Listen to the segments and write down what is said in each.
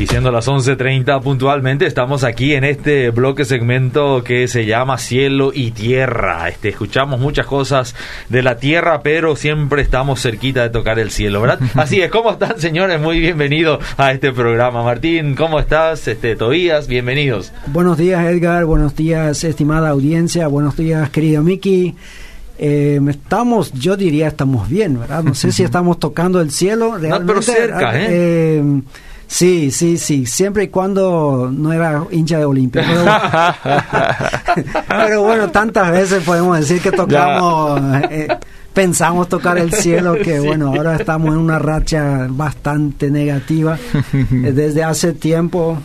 Y siendo las 11.30 puntualmente, estamos aquí en este bloque segmento que se llama Cielo y Tierra. Este, escuchamos muchas cosas de la tierra, pero siempre estamos cerquita de tocar el cielo, ¿verdad? Así es, ¿cómo están señores? Muy bienvenidos a este programa. Martín, ¿cómo estás? Este, Tobías, bienvenidos. Buenos días Edgar, buenos días estimada audiencia, buenos días querido Miki. Eh, estamos, yo diría estamos bien, ¿verdad? No sé si estamos tocando el cielo. Realmente, no, pero cerca, ¿eh? eh Sí, sí, sí, siempre y cuando no era hincha de Olimpia. Pero, bueno, tantas veces podemos decir que tocamos, eh, pensamos tocar el cielo, que bueno, ahora estamos en una racha bastante negativa. Desde hace tiempo,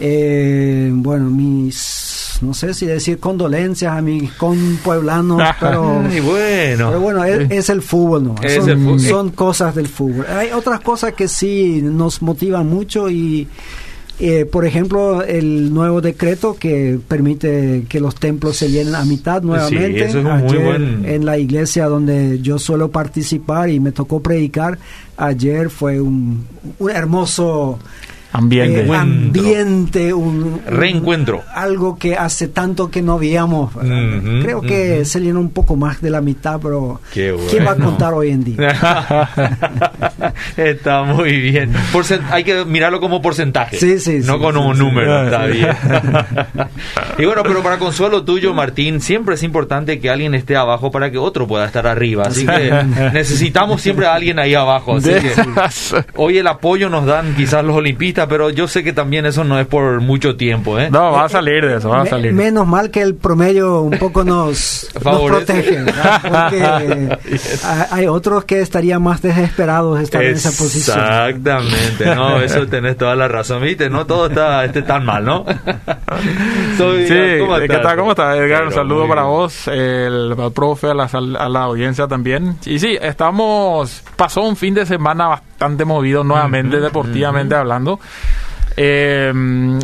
eh, bueno, mis no sé si decir condolencias a mis pueblanos, pero, bueno. pero bueno, es, el fútbol, ¿no? son, cosas del fútbol. Hay otras cosas que sí nos motivan mucho y, eh, por ejemplo, el nuevo decreto que permite que los templos se llenen a mitad nuevamente. Sí, muy En la iglesia donde yo suelo participar y me tocó predicar, ayer fue un, un hermoso ambiente, eh, ambiente un, reencuentro, algo que hace tanto que no veíamos. Creo que se llenó un poco más de la mitad, pero ¿qué va a contar hoy en día? está muy bien. hay que mirarlo como porcentaje, sí, sí, no como un número. Está bien. y bueno, pero para consuelo tuyo, Martín, siempre es importante que alguien esté abajo para que otro pueda estar arriba. Así que necesitamos siempre a alguien ahí abajo. Así que hoy el apoyo nos dan quizás los olimpistas pero yo sé que también eso no es por mucho tiempo, ¿eh? No, va a salir de eso, va a salir. Menos mal que el promedio un poco nos, protege, Porque hay otros que estarían más desesperados estar en esa posición. Exactamente, no, eso tenés toda la razón, ¿viste? No todo está este, tan mal, ¿no? Soy, sí, ¿cómo estás? ¿qué tal? ¿Cómo estás, Edgar? un saludo para vos, el, profe, a la, a la audiencia también. Y sí, estamos, pasó un fin de semana bastante movido nuevamente, deportivamente hablando. Eh,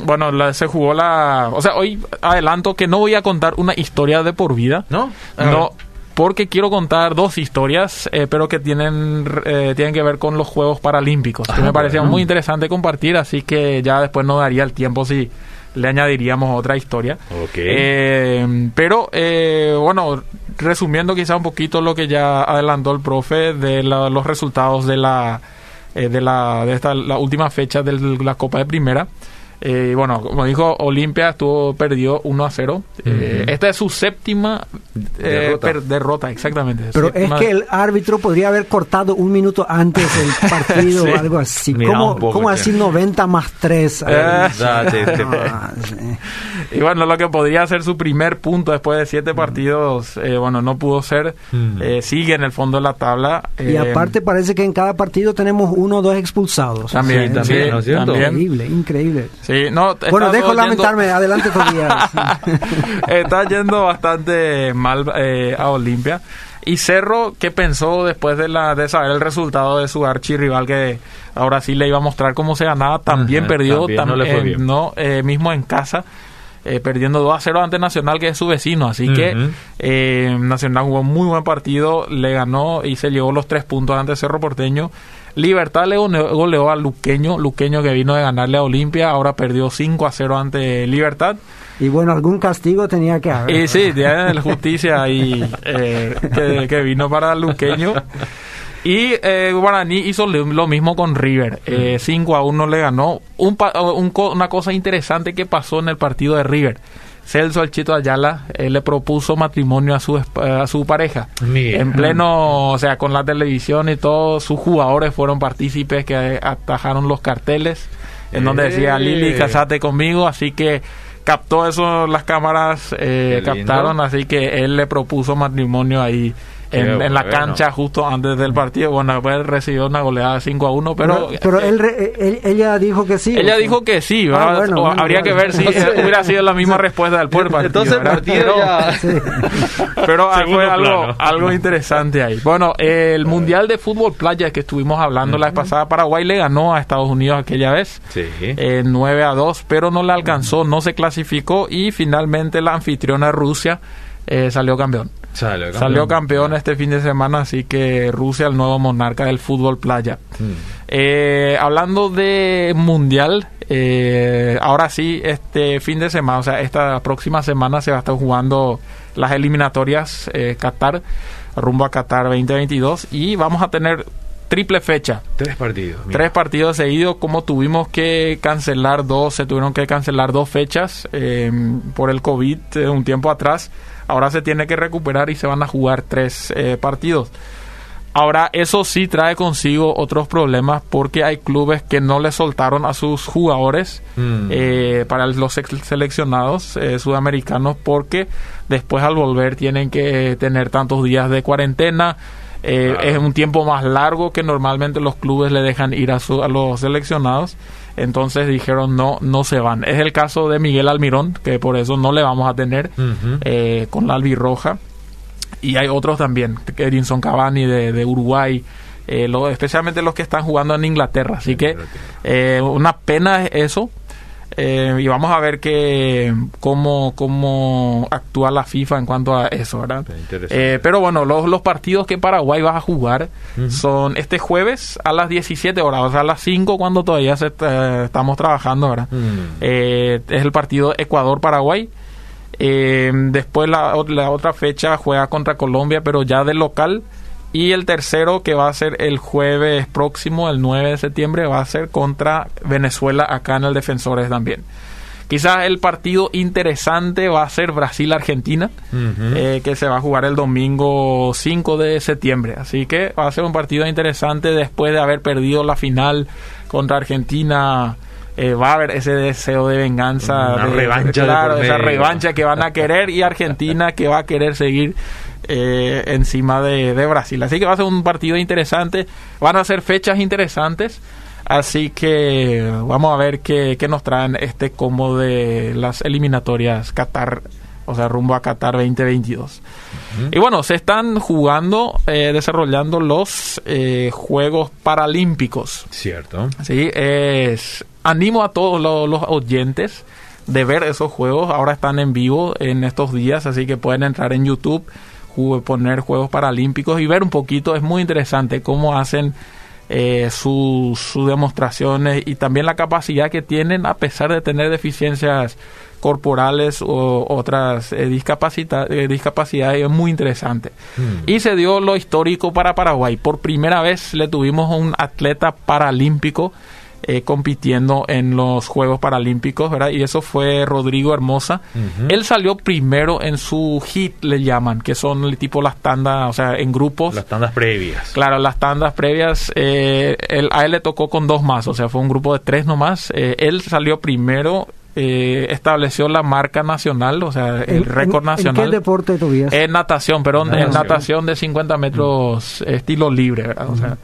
bueno, se jugó la... O sea, hoy adelanto que no voy a contar una historia de por vida. ¿No? no, porque quiero contar dos historias, eh, pero que tienen, eh, tienen que ver con los Juegos Paralímpicos, que me ah, parecía muy interesante compartir, así que ya después no daría el tiempo si le añadiríamos otra historia. Eh, pero, bueno, resumiendo quizá un poquito lo que ya adelantó el profe de los resultados de la eh, de, la, de esta, la última fecha de la Copa de Primera. Eh, bueno, como dijo, Olimpia estuvo perdió 1 a 0. Eh, esta es su séptima eh, derrota. exactamente. Pero es que el árbitro podría haber cortado un minuto antes el partido o algo así. ¿Cómo, así 90 más 3? y bueno, lo que podría ser su primer punto después de siete mm. partidos, bueno, no pudo ser. Mm. sigue en el fondo de la tabla. y aparte parece que en cada partido tenemos uno o dos expulsados. También, también, Increíble, increíble. Sí, no, bueno, dejo lamentarme, adelante todavía. está yendo bastante mal eh, a Olimpia. Y Cerro, ¿qué pensó después de, la, de saber el resultado de su archirrival que ahora sí le iba a mostrar cómo se ganaba? También perdió, también, no, eh, mismo en casa. Eh, perdiendo 2 a 0 ante Nacional, que es su vecino. Así que Nacional jugó muy buen partido, le ganó y se llevó los tres puntos ante Cerro Porteño. Libertad le goleó a Luqueño, Luqueño que vino de ganarle a Olimpia, ahora perdió 5 a 0 ante Libertad. Y bueno, algún castigo tenía que haber. Y sí, de la justicia ahí eh, que, vino para Luqueño. Y eh, Guaraní hizo lo mismo con River. 5 eh, a 1 le ganó. Un, una cosa interesante que pasó en el partido de River. Celso Alchito Ayala le propuso matrimonio a su a su pareja. En pleno, o sea, con la televisión y todos sus jugadores fueron partícipes que atajaron los carteles en donde decía Lili, casate conmigo, así que captó eso las cámaras eh, captaron, así que él le propuso matrimonio ahí en, la cancha justo antes del partido. Bueno, después recibió una goleada de 5 a 1, pero... Pero, él, ella dijo que sí. Ella dijo que sí, ah, habría que ver si hubiera sido la misma respuesta del pueblo. Entonces el partido ya... Pero fue algo, algo interesante ahí. Bueno, el Mundial de Fútbol Playa que estuvimos hablando la vez pasada, Paraguay le ganó a Estados Unidos aquella vez. Sí. 9 a 2, pero no le alcanzó, no se clasificó y finalmente la anfitriona Rusia eh, salió campeón. Salió campeón. este fin de semana, así que Rusia, el nuevo monarca del fútbol playa. Mm. Eh, hablando de mundial, eh, ahora sí, este fin de semana, o sea, esta próxima semana se va a estar jugando las eliminatorias eh, Qatar, rumbo a Qatar 2022, y vamos a tener triple fecha. Tres partidos. Tres partidos seguidos, como tuvimos que cancelar dos, se tuvieron que cancelar dos fechas eh, por el COVID eh, un tiempo atrás. Ahora se tiene que recuperar y se van a jugar tres eh, partidos. Ahora, eso sí trae consigo otros problemas porque hay clubes que no le soltaron a sus jugadores mm. para los seleccionados sudamericanos porque después al volver tienen que tener tantos días de cuarentena eh, es un tiempo más largo que normalmente los clubes le dejan ir a, los seleccionados. Entonces dijeron no, no se van. Es el caso de Miguel Almirón, que por eso no le vamos a tener eh, con la albirroja. Y hay otros también, Edinson Cavani de, de Uruguay, eh, especialmente los que están jugando en Inglaterra. Así que una pena eso, eh, y vamos a ver que cómo, cómo actúa la FIFA en cuanto a eso, ¿verdad? Eh, pero bueno, los, los partidos que Paraguay va a jugar son este jueves a las 17 horas, o sea, a las 5 cuando todavía se, eh, estamos trabajando, ¿verdad? es el partido Ecuador-Paraguay. después la, la otra fecha juega contra Colombia, pero ya de local. Y el tercero, que va a ser el jueves próximo, el 9 de septiembre, va a ser contra Venezuela acá en el Defensores también. Quizás el partido interesante va a ser Brasil-Argentina, eh, que se va a jugar el domingo 5 de septiembre. Así que va a ser un partido interesante después de haber perdido la final contra Argentina. Eh, va a haber ese deseo de venganza, de, revancha claro, esa revancha que van a querer y Argentina que va a querer seguir eh, encima de, Brasil. Así que va a ser un partido interesante. Van a ser fechas interesantes. Así que vamos a ver qué, nos traen este combo de las eliminatorias Qatar, o sea, rumbo a Qatar 2022. Y bueno, se están jugando, eh, desarrollando los eh, Juegos Paralímpicos. Cierto. Sí, es, animo a todos los oyentes de ver esos juegos. Ahora están en vivo en estos días, así que pueden entrar en YouTube poner Juegos Paralímpicos y ver un poquito, es muy interesante cómo hacen eh, sus, demostraciones y también la capacidad que tienen a pesar de tener deficiencias corporales o otras eh, eh, discapacidades es muy interesante. Hmm. Y se dio lo histórico para Paraguay. Por primera vez le tuvimos un atleta paralímpico eh, compitiendo en los Juegos Paralímpicos, ¿verdad? Y eso fue Rodrigo Hermosa. Él salió primero en su hit, le llaman, que son el tipo las tandas, o sea, en grupos. Las tandas previas. Claro, las tandas previas, eh, a él le tocó con dos más, o sea, fue un grupo de tres nomás. Eh, él salió primero estableció la marca nacional, o sea, el récord nacional. ¿En qué deporte tuviste? En natación, perdón, en natación de 50 metros estilo libre, ¿verdad? O sea,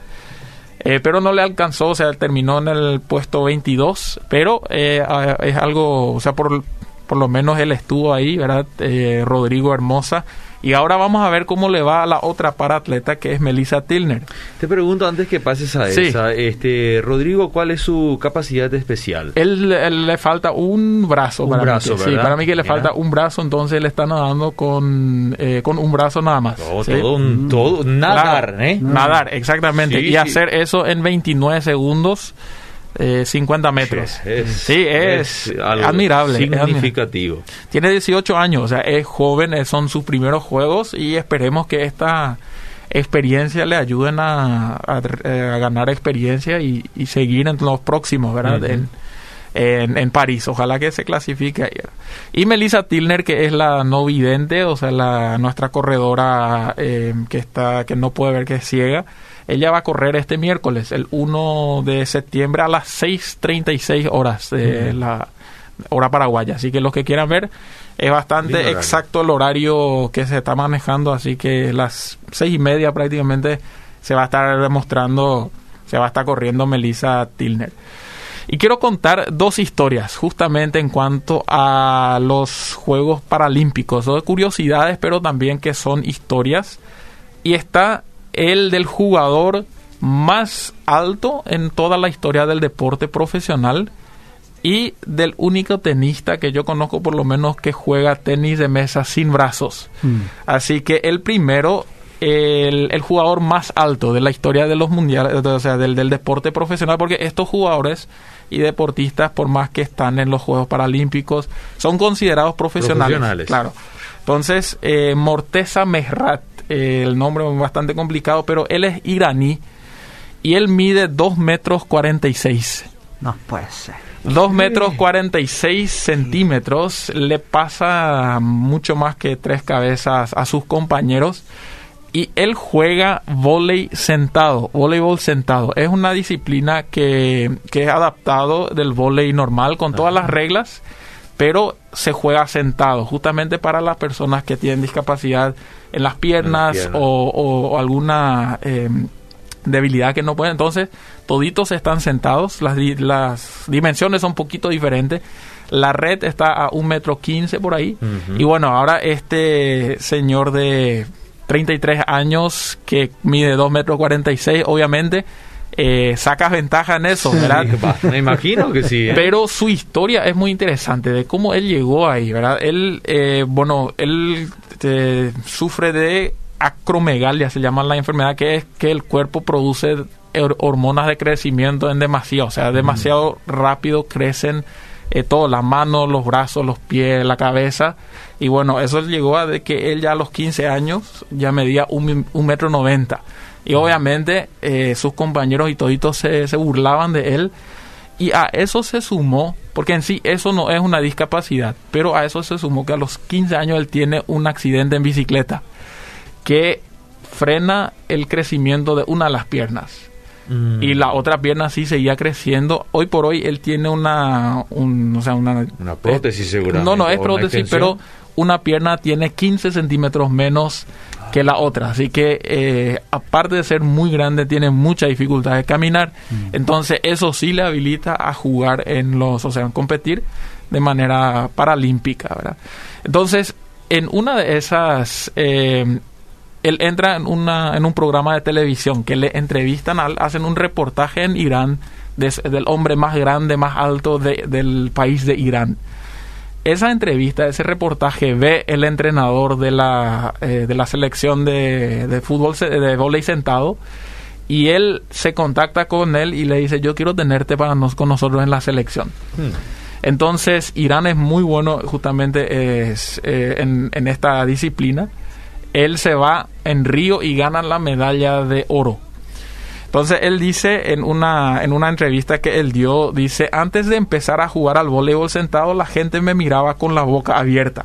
eh, pero no le alcanzó, o sea, terminó en el puesto 22, pero eh, es algo, o sea, por, por lo menos él estuvo ahí, ¿verdad? Eh, Rodrigo Hermosa y ahora vamos a ver cómo le va a la otra paratleta que es Melissa Tilner. Te pregunto antes que pases a esa, este Rodrigo, ¿cuál es su capacidad especial? Él, le falta un brazo. Un brazo, Sí, para mí que le falta un brazo, entonces le está nadando con, eh, con un brazo nada más. Todo, un, todo, nadar, ¿eh? Nadar, exactamente. y hacer eso en 29 segundos eh, 50 metros. sí, es, admirable. Significativo. Tiene 18 años, o sea, es joven, eh, son sus primeros juegos y esperemos que esta experiencia le ayuden a, eh, ganar experiencia y, seguir en los próximos, ¿verdad? en, en, París. Ojalá que se clasifique. Y Melissa Tilner, que es la no vidente, o sea, la, nuestra corredora eh, que, está, que no puede ver que es ciega ella va a correr este miércoles, el 1 de septiembre a las 6.36 horas de la hora paraguaya. Así que los que quieran ver, es bastante exacto el horario que se está manejando. Así que las seis y media prácticamente se va a estar demostrando, se va a estar corriendo Melissa Tilner. Y quiero contar dos historias justamente en cuanto a los Juegos Paralímpicos, dos curiosidades, pero también que son historias. Y está el del jugador más alto en toda la historia del deporte profesional y del único tenista que yo conozco por lo menos que juega tenis de mesa sin brazos. Mm. Así que el primero, el, el jugador más alto de la historia de los mundiales, o sea, del, del deporte profesional, porque estos jugadores y deportistas, por más que están en los Juegos Paralímpicos, son considerados profesionales. Profesionales. Claro. Entonces, eh, Morteza Mehrat, eh, el nombre es bastante complicado, pero él es iraní y él mide 2 metros 46. No puede ser. 2 metros 46 centímetros le pasa mucho más que tres cabezas a sus compañeros y él juega volei sentado, voleibol sentado. Es una disciplina que, que es adaptado del volei normal con todas las reglas, pero se juega sentado, justamente para las personas que tienen discapacidad en las piernas, piernas. O, o- o alguna eh, debilidad que no pueden. Entonces, toditos están sentados, las, di- las dimensiones son un poquito diferentes. La red está a un metro quince por ahí. Y bueno, ahora este señor de 33 años que mide 2 metros 46, obviamente, eh, saca ventaja en eso, ¿verdad? Me imagino que sí. ¿eh? Pero su historia es muy interesante de cómo él llegó ahí, ¿verdad? Él, eh, bueno, él eh, sufre de acromegalia, se llama la enfermedad, que es que el cuerpo produce hor- hormonas de crecimiento en demasiado, o sea, demasiado rápido crecen eh, todo, las manos, los brazos, los pies, la cabeza. Y bueno, eso llegó a de que él ya a los 15 años ya medía un, metro noventa. Y obviamente eh, sus compañeros y toditos se, se burlaban de él. Y a eso se sumó, porque en sí eso no es una discapacidad, pero a eso se sumó que a los 15 años él tiene un accidente en bicicleta que frena el crecimiento de una de las piernas. Mm. Y la otra pierna sí seguía creciendo. Hoy por hoy él tiene una, un, o sea, una, Una prótesis, seguramente, No, no es prótesis, pero una pierna tiene 15 centímetros menos que la otra. Así que, eh, aparte de ser muy grande, tiene mucha dificultad de caminar. Entonces, eso sí le habilita a jugar en los, o sea, a competir de manera paralímpica, ¿verdad? Entonces, en una de esas, eh, él entra en, una, en un programa de televisión que le entrevistan, al- hacen un reportaje en Irán de- del hombre más grande, más alto de- del país de Irán. Esa entrevista, ese reportaje, ve el entrenador de la, eh, de la selección de, de fútbol, de volei sentado, y él se contacta con él y le dice, yo quiero tenerte para nos, con nosotros en la selección. Hmm. Entonces, Irán es muy bueno justamente es, eh, en, en esta disciplina. Él se va en Río y gana la medalla de oro. Entonces, él dice en una, en una entrevista que él dio, dice, antes de empezar a jugar al voleibol sentado, la gente me miraba con la boca abierta.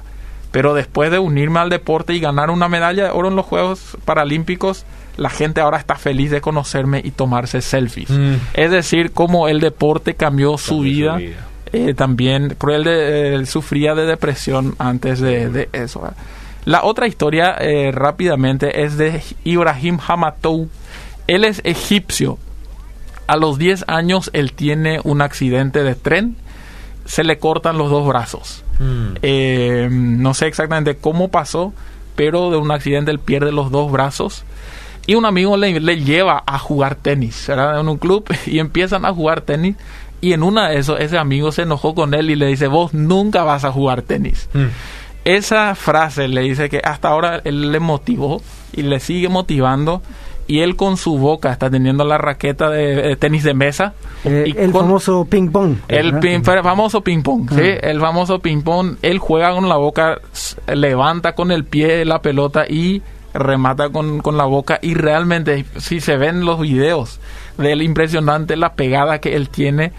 Pero después de unirme al deporte y ganar una medalla de oro en los Juegos Paralímpicos, la gente ahora está feliz de conocerme y tomarse selfies. Mm. Es decir, cómo el deporte cambió su su vida. vida. Eh, también Cruel de- él sufría de depresión antes de, de eso. La otra historia eh, rápidamente es de Ibrahim Hamatou. Él es egipcio. A los 10 años él tiene un accidente de tren. Se le cortan los dos brazos. Mm. Eh, no sé exactamente cómo pasó, pero de un accidente él pierde los dos brazos. Y un amigo le, le lleva a jugar tenis, ¿verdad? En un club y empiezan a jugar tenis. Y en una de esos, ese amigo se enojó con él y le dice, vos nunca vas a jugar tenis. Mm. Esa frase le dice que hasta ahora él le motivó y le sigue motivando. Y él con su boca está teniendo la raqueta de, de tenis de mesa. Eh, y el con- famoso ping pong. el famoso ping pong, ¿sí? El famoso ping pong, él juega con la boca, levanta con el pie la pelota y remata con, con la boca y realmente si se ven los videos de él impresionante la pegada que él tiene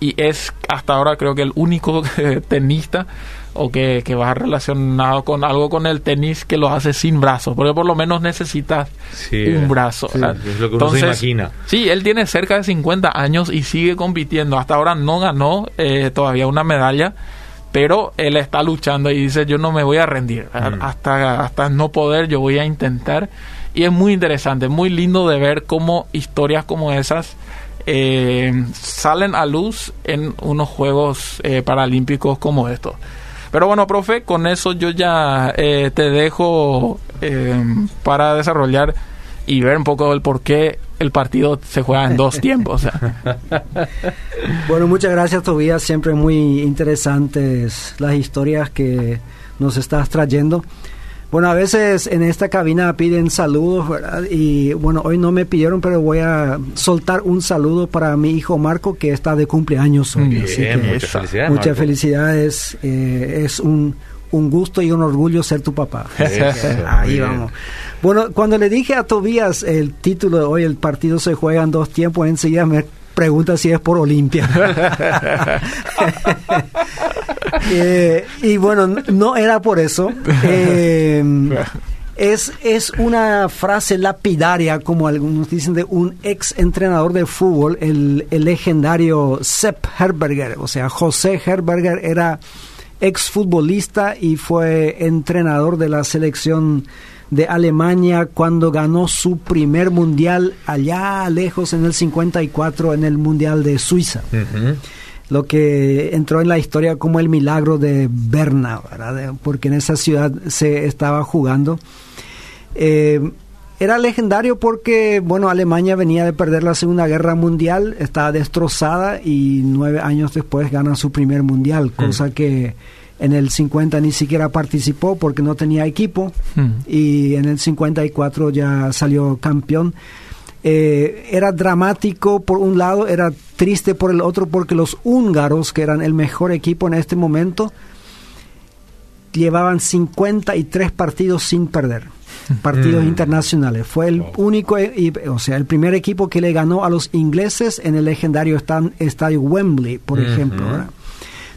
y es hasta ahora creo que el único tenista o que, que va relacionado con algo con el tenis que lo hace sin brazos, porque por lo menos necesita Sí, un brazo. sí, es lo que uno se imagina. Sí, él tiene cerca de 50 años y sigue compitiendo. Hasta ahora no ganó eh, todavía una medalla, pero él está luchando y dice, yo no me voy a rendir. Mm. Hasta, hasta no poder, yo voy a intentar. Y es muy interesante, muy lindo de ver cómo historias como esas eh, salen a luz en unos Juegos eh, Paralímpicos como estos. Pero bueno, profe, con eso yo ya eh, te dejo eh, para desarrollar y ver un poco el por qué el partido se juega en dos tiempos. Bueno, muchas gracias Tobías, siempre muy interesantes las historias que nos estás trayendo. Bueno, a veces en esta cabina piden saludos, ¿verdad? Y bueno, hoy no me pidieron, pero voy a soltar un saludo para mi hijo Marco, que está de cumpleaños hoy. muchas felicidades. Muchas felicidades. Eh, es un, un gusto y un orgullo ser tu papá. Ahí vamos. Bueno, cuando le dije a Tobías el título de hoy, el partido se juega en dos tiempos, enseguida me pregunta si es por Olimpia. Eh, y bueno, no era por eso. Eh, es, es una frase lapidaria, como algunos dicen, de un ex entrenador de fútbol, el, el legendario Sepp Herberger. O sea, José Herberger era ex futbolista y fue entrenador de la selección de Alemania cuando ganó su primer mundial allá lejos en el 54 en el mundial de Suiza. Lo que entró en la historia como el milagro de Berna, porque en esa ciudad se estaba jugando. Eh, era legendario porque, bueno, Alemania venía de perder la Segunda Guerra Mundial, estaba destrozada y nueve años después gana su primer mundial, cosa que en el 50 ni siquiera participó porque no tenía equipo hmm. y en el 54 ya salió campeón. Eh, era dramático por un lado, era triste por el otro porque los húngaros, que eran el mejor equipo en este momento, llevaban 53 partidos sin perder, partidos hmm. internacionales. Fue el único, o sea, el primer equipo que le ganó a los ingleses en el legendario estadio Wembley, por ejemplo.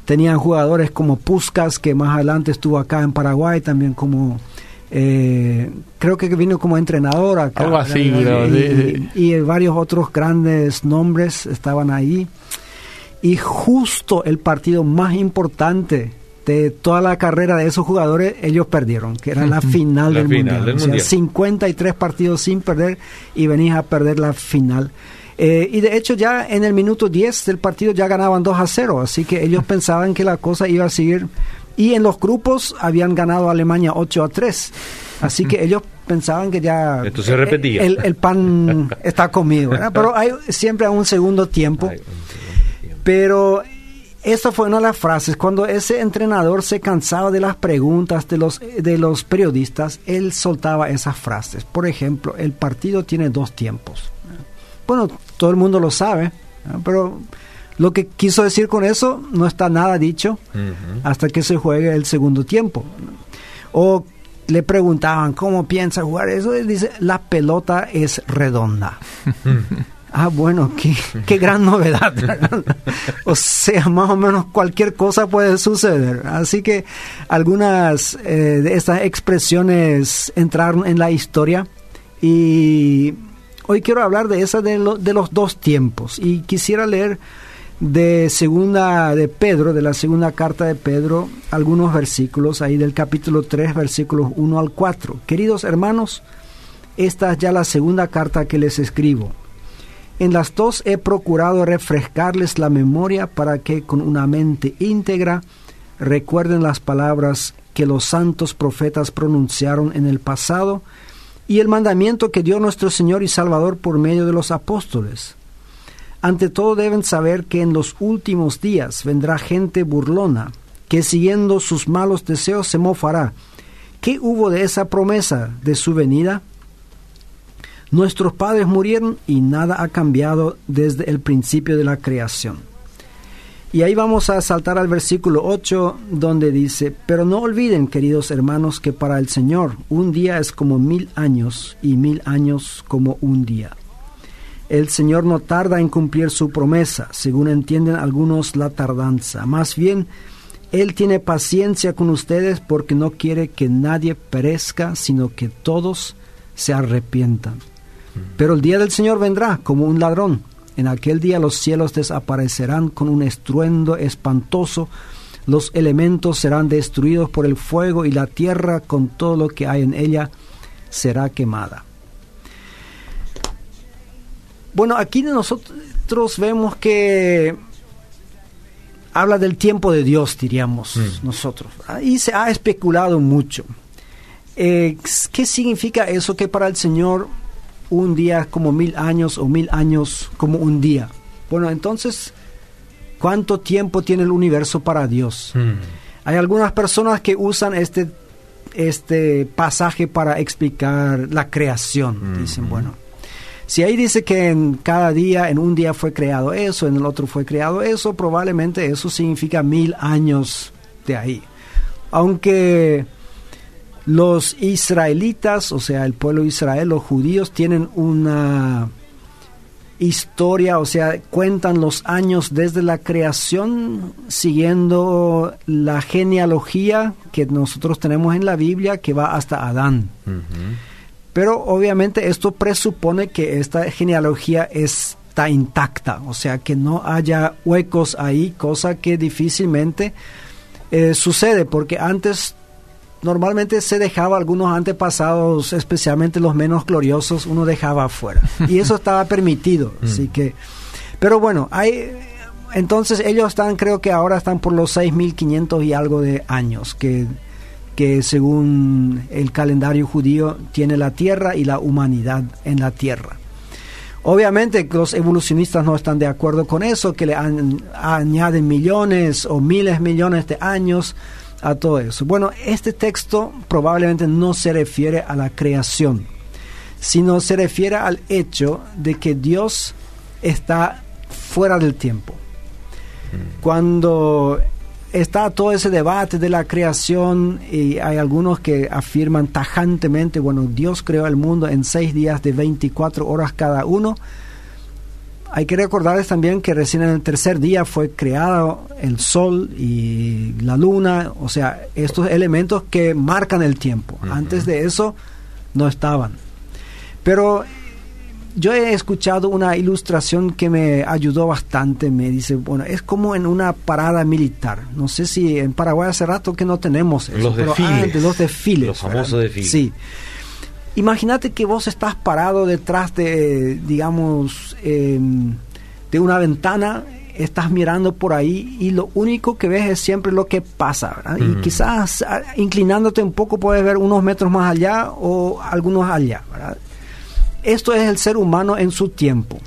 Tenían jugadores como Puskas, que más adelante estuvo acá en Paraguay, también como... Eh, creo que vino como entrenador acá. Algo así, y, y, varios otros grandes nombres estaban ahí. Y justo el partido más importante de toda la carrera de esos jugadores, ellos perdieron, que era la final, del, mundial. o sea, 53 partidos sin perder y venís a perder la final. Eh, y de hecho ya en el minuto 10 del partido ya ganaban 2 a 0, así que ellos pensaban que la cosa iba a seguir. Y en los grupos habían ganado a Alemania 8 a 3. Así que ellos pensaban que ya Esto se repetía. El, pan está comido, pero hay siempre un segundo tiempo. Pero esa fue una de las frases. Cuando ese entrenador se cansaba de las preguntas de los, de los periodistas, él soltaba esas frases. Por ejemplo, el partido tiene dos tiempos. Bueno, todo el mundo lo sabe, pero lo que quiso decir con eso no está nada dicho hasta que se juegue el segundo tiempo. O le preguntaban cómo piensa jugar eso, él dice, la pelota es redonda. ah, bueno, qué, qué gran novedad. o sea, más o menos cualquier cosa puede suceder. Así que algunas eh, de estas expresiones entraron en la historia y Hoy quiero hablar de esa de, los dos tiempos y quisiera leer de segunda de Pedro, de la segunda carta de Pedro, algunos versículos ahí del capítulo 3, versículos 1 al 4. Queridos hermanos, esta es ya la segunda carta que les escribo. En las dos he procurado refrescarles la memoria para que con una mente íntegra recuerden las palabras que los santos profetas pronunciaron en el pasado y el mandamiento que dio nuestro Señor y Salvador por medio de los apóstoles. Ante todo deben saber que en los últimos días vendrá gente burlona, que siguiendo sus malos deseos se mofará. ¿Qué hubo de esa promesa de su venida? Nuestros padres murieron y nada ha cambiado desde el principio de la creación. Y ahí vamos a saltar al versículo 8 donde dice, pero no olviden, queridos hermanos, que para el Señor un día es como mil años y mil años como un día. El Señor no tarda en cumplir su promesa, según entienden algunos la tardanza. Más bien, Él tiene paciencia con ustedes porque no quiere que nadie perezca, sino que todos se arrepientan. Pero el día del Señor vendrá como un ladrón en aquel día los cielos desaparecerán con un estruendo espantoso, los elementos serán destruidos por el fuego y la tierra con todo lo que hay en ella será quemada. Bueno, aquí nosotros vemos que habla del tiempo de Dios, diríamos mm. nosotros. Y se ha especulado mucho. Eh, ¿Qué significa eso? Que para el Señor un día como mil años o mil años como un día. Bueno, entonces, ¿cuánto tiempo tiene el universo para Dios? Mm. Hay algunas personas que usan este, este pasaje para explicar la creación. Dicen, bueno, si ahí dice que en cada día, en un día fue creado eso, en el otro fue creado eso, probablemente eso significa mil años de ahí. Aunque los israelitas, o sea, el pueblo de Israel, los judíos, tienen una historia, o sea, cuentan los años desde la creación siguiendo la genealogía que nosotros tenemos en la Biblia que va hasta Adán. Pero obviamente esto presupone que esta genealogía está intacta, o sea, que no haya huecos ahí, cosa que difícilmente eh, sucede, porque antes normalmente se dejaba algunos antepasados, especialmente los menos gloriosos, uno dejaba afuera. Y eso estaba permitido. Así que, pero bueno, hay, entonces ellos están, creo que ahora están por los 6.500 y algo de años que, que según el calendario judío tiene la tierra y la humanidad en la tierra. Obviamente los evolucionistas no están de acuerdo con eso, que le añaden millones o miles millones de años a todo eso. Bueno, este texto probablemente no se refiere a la creación, sino se refiere al hecho de que Dios está fuera del tiempo. Mm. Cuando está todo ese debate de la creación y hay algunos que afirman tajantemente, bueno, Dios creó el mundo en seis días de 24 horas cada uno, hay que recordarles también que recién en el tercer día fue creado el sol y la luna, o sea, estos elementos que marcan el tiempo. Antes de eso no estaban. Pero yo he escuchado una ilustración que me ayudó bastante. Me dice, bueno, es como en una parada militar. No sé si en Paraguay hace rato que no tenemos eso. Los desfiles. los desfiles. Los famosos desfiles. Sí. Imagínate que vos estás parado detrás de, digamos, em, de una ventana, estás mirando por ahí y lo único que ves es siempre lo que pasa, ¿verdad? Y quizás ah, inclinándote un poco puedes ver unos metros más allá o algunos allá, ¿verdad? Esto es el ser humano en su tiempo.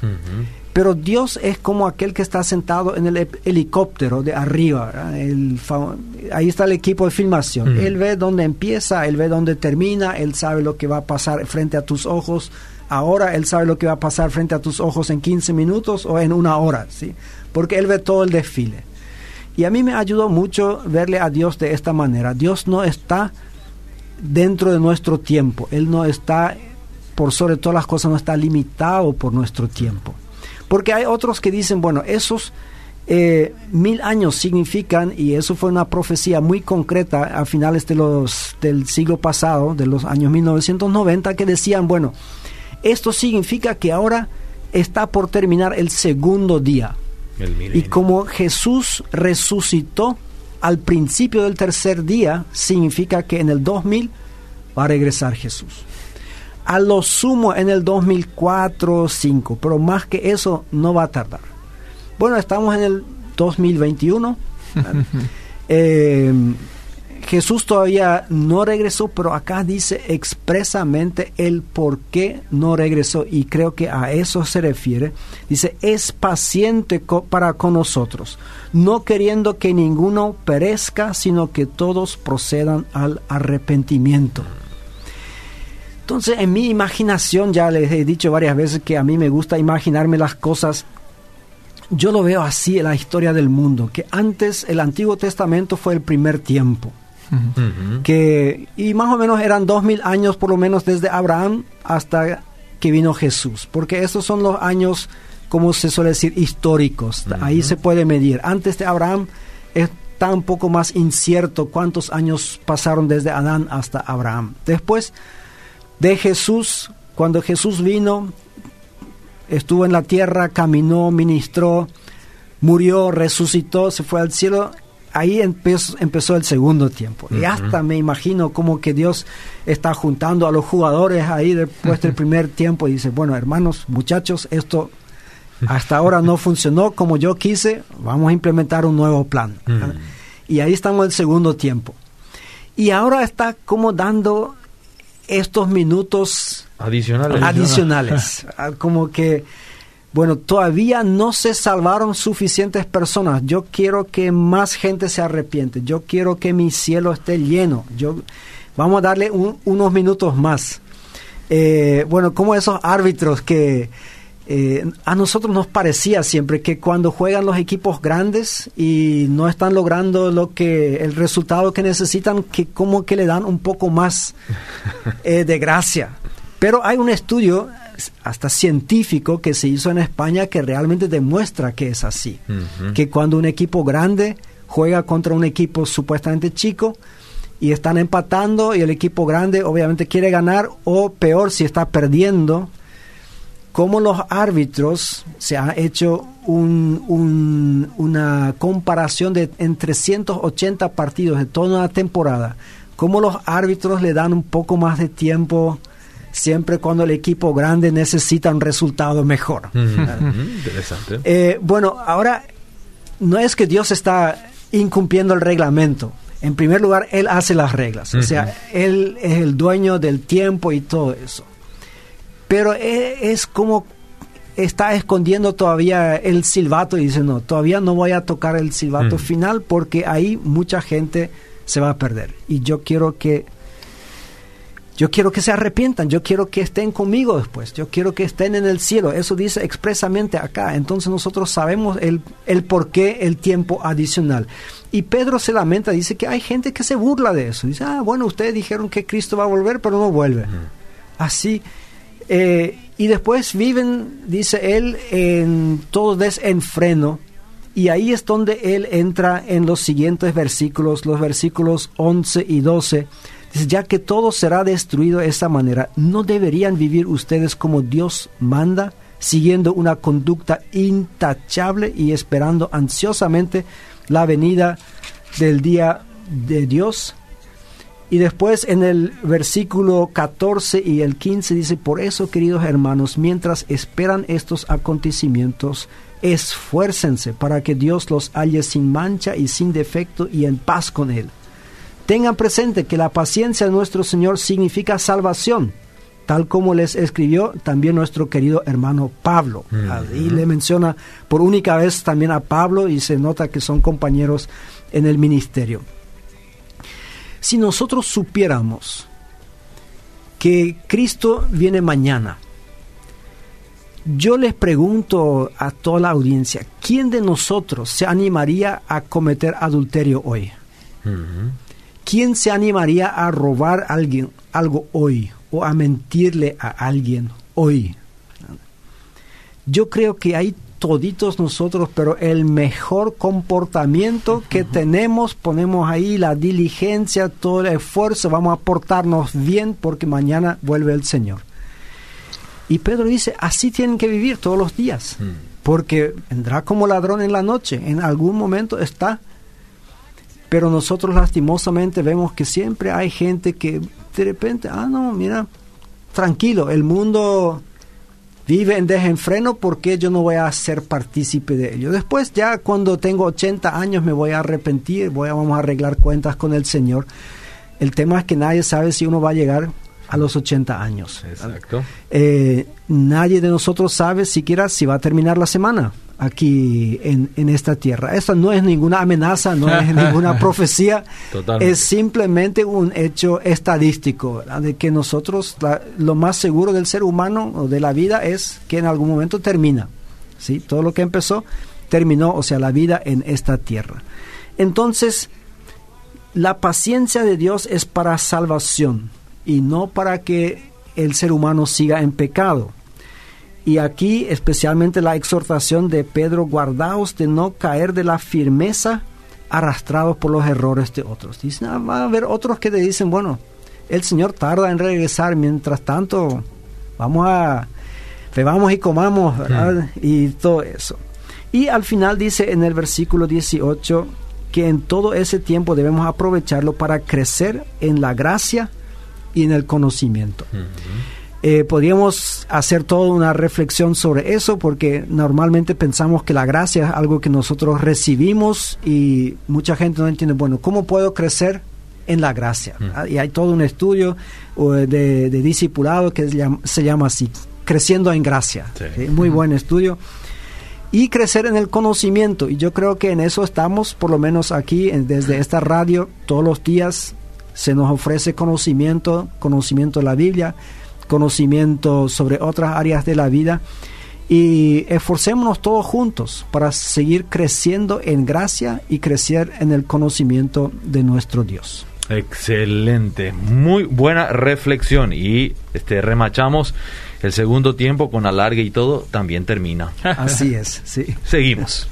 Pero Dios es como aquel que está sentado en el helicóptero de arriba. ahí está el equipo de filmación. Él ve dónde empieza, él ve dónde termina, él sabe lo que va a pasar frente a tus ojos. Ahora él sabe lo que va a pasar frente a tus ojos en 15 minutos o en una hora, ¿sí? Porque él ve todo el desfile. Y a mí me ayudó mucho verle a Dios de esta manera. Dios no está dentro de nuestro tiempo. Él no está, por sobre todas las cosas, no está limitado por nuestro tiempo. Porque hay otros que dicen, bueno, esos eh, mil años significan, y eso fue una profecía muy concreta a finales de los, del siglo pasado, de los años 1990, que decían, bueno, esto significa que ahora está por terminar el segundo día. y como Jesús resucitó al principio del tercer día, significa que en el 2000 va a regresar Jesús a lo sumo en el 2004 o 2005, pero más que eso no va a tardar. Bueno, estamos en el 2021. eh, Jesús todavía no regresó, pero acá dice expresamente el por qué no regresó y creo que a eso se refiere. Dice, es paciente para con nosotros, no queriendo que ninguno perezca, sino que todos procedan al arrepentimiento. Entonces, en mi imaginación, ya les he dicho varias veces que a mí me gusta imaginarme las cosas. Yo lo veo así en la historia del mundo, que antes el Antiguo Testamento fue el primer tiempo. que, y más o menos eran dos mil años por lo menos desde Abraham hasta que vino Jesús, porque estos son los años, como se suele decir, históricos. Ahí se puede medir. Antes de Abraham está un poco más incierto cuántos años pasaron desde Adán hasta Abraham. Después de Jesús, cuando Jesús vino, estuvo en la tierra, caminó, ministró, murió, resucitó, se fue al cielo, ahí empezó, empezó el segundo tiempo. Y hasta me imagino como que Dios está juntando a los jugadores ahí después del primer tiempo y dice, bueno, hermanos, muchachos, esto hasta ahora no funcionó como yo quise, vamos a implementar un nuevo plan. Y ahí estamos en el segundo tiempo. Y ahora está como dando estos minutos adicionales. adicionales. Ah, Como que, bueno, todavía no se salvaron suficientes personas. Yo quiero que más gente se arrepiente. Yo quiero que mi cielo esté lleno. Yo, vamos a darle un- unos minutos más. Eh, bueno, como esos árbitros que eh, a nosotros nos parecía siempre que cuando juegan los equipos grandes y no están logrando lo que el resultado que necesitan, que como que le dan un poco más eh, de gracia. Pero hay un estudio hasta científico que se hizo en España que realmente demuestra que es así. Que cuando un equipo grande juega contra un equipo supuestamente chico y están empatando y el equipo grande obviamente quiere ganar o peor si está perdiendo, como los árbitros se ha hecho un- un- una comparación de en 380 partidos de toda una temporada, como los árbitros le dan un poco más de tiempo siempre cuando el equipo grande necesita un resultado mejor. Interesante. Eh, bueno, ahora no es que Dios está incumpliendo el reglamento. En primer lugar, Él hace las reglas. O sea, Él es el dueño del tiempo y todo eso. Pero e- es como está escondiendo todavía el silbato y dice, no, todavía no voy a tocar el silbato Mm. final porque ahí mucha gente se va a perder. Y yo quiero que yo quiero que se arrepientan, yo quiero que estén conmigo después, yo quiero que estén en el cielo. Eso dice expresamente acá. Entonces nosotros sabemos el, el por qué el tiempo adicional. Y Pedro se lamenta, dice que hay gente que se burla de eso. Dice, ah, bueno, ustedes dijeron que Cristo va a volver, pero no vuelve. Así. Eh, y después viven, dice él, en todo desenfreno. Y ahí es donde él entra en los siguientes versículos, los versículos 11 y 12. Dice, ya que todo será destruido de esa manera, ¿no deberían vivir ustedes como Dios manda, siguiendo una conducta intachable y esperando ansiosamente la venida del día de Dios? Y después en el versículo 14 y el 15 dice, por eso queridos hermanos, mientras esperan estos acontecimientos, esfuércense para que Dios los halle sin mancha y sin defecto y en paz con Él. Tengan presente que la paciencia de nuestro Señor significa salvación, tal como les escribió también nuestro querido hermano Pablo. Ahí le menciona por única vez también a Pablo y se nota que son compañeros en el ministerio. Si nosotros supiéramos que Cristo viene mañana, yo les pregunto a toda la audiencia, ¿quién de nosotros se animaría a cometer adulterio hoy? ¿Quién se animaría a robar a alguien algo hoy o a mentirle a alguien hoy? Yo creo que hay toditos nosotros, pero el mejor comportamiento que tenemos, ponemos ahí la diligencia, todo el esfuerzo, vamos a portarnos bien porque mañana vuelve el Señor. Y Pedro dice, así tienen que vivir todos los días, Mm. porque vendrá como ladrón en la noche, en algún momento está. Pero nosotros lastimosamente vemos que siempre hay gente que de repente, ah, no, mira, tranquilo, el mundo vive en desenfreno porque yo no voy a ser partícipe de ello. Después ya cuando tengo 80 años me voy a arrepentir, voy a, vamos a arreglar cuentas con el Señor. El tema es que nadie sabe si uno va a llegar a los 80 años. Exacto. Eh, nadie de nosotros sabe siquiera si va a terminar la semana aquí en, en esta tierra. Esto no es ninguna amenaza, no es ninguna profecía, Totalmente. es simplemente un hecho estadístico, ¿verdad? de que nosotros la- lo más seguro del ser humano o de la vida es que en algún momento termina. ¿sí? Todo lo que empezó terminó, o sea, la vida en esta tierra. Entonces, la paciencia de Dios es para salvación y no para que el ser humano siga en pecado. Y aquí especialmente la exhortación de Pedro, guardaos de no caer de la firmeza arrastrados por los errores de otros. Dicen, ah, va a haber otros que te dicen, bueno, el Señor tarda en regresar, mientras tanto vamos a, bebamos y comamos, ¿verdad? Y todo eso. Y al final dice en el versículo 18 que en todo ese tiempo debemos aprovecharlo para crecer en la gracia y en el conocimiento. Eh, podríamos hacer toda una reflexión sobre eso porque normalmente pensamos que la gracia es algo que nosotros recibimos y mucha gente no entiende, bueno, ¿cómo puedo crecer en la gracia. Y hay todo un estudio de, discipulado que se llama, así, Creciendo en Gracia. Muy buen estudio. Y crecer en el conocimiento. Y yo creo que en eso estamos, por lo menos aquí, desde esta radio, todos los días se nos ofrece conocimiento, conocimiento de la Biblia, conocimiento sobre otras áreas de la vida y esforcémonos todos juntos para seguir creciendo en gracia y crecer en el conocimiento de nuestro Dios. Excelente, muy buena reflexión y este remachamos el segundo tiempo con alargue y todo también termina. Así es, sí. Seguimos.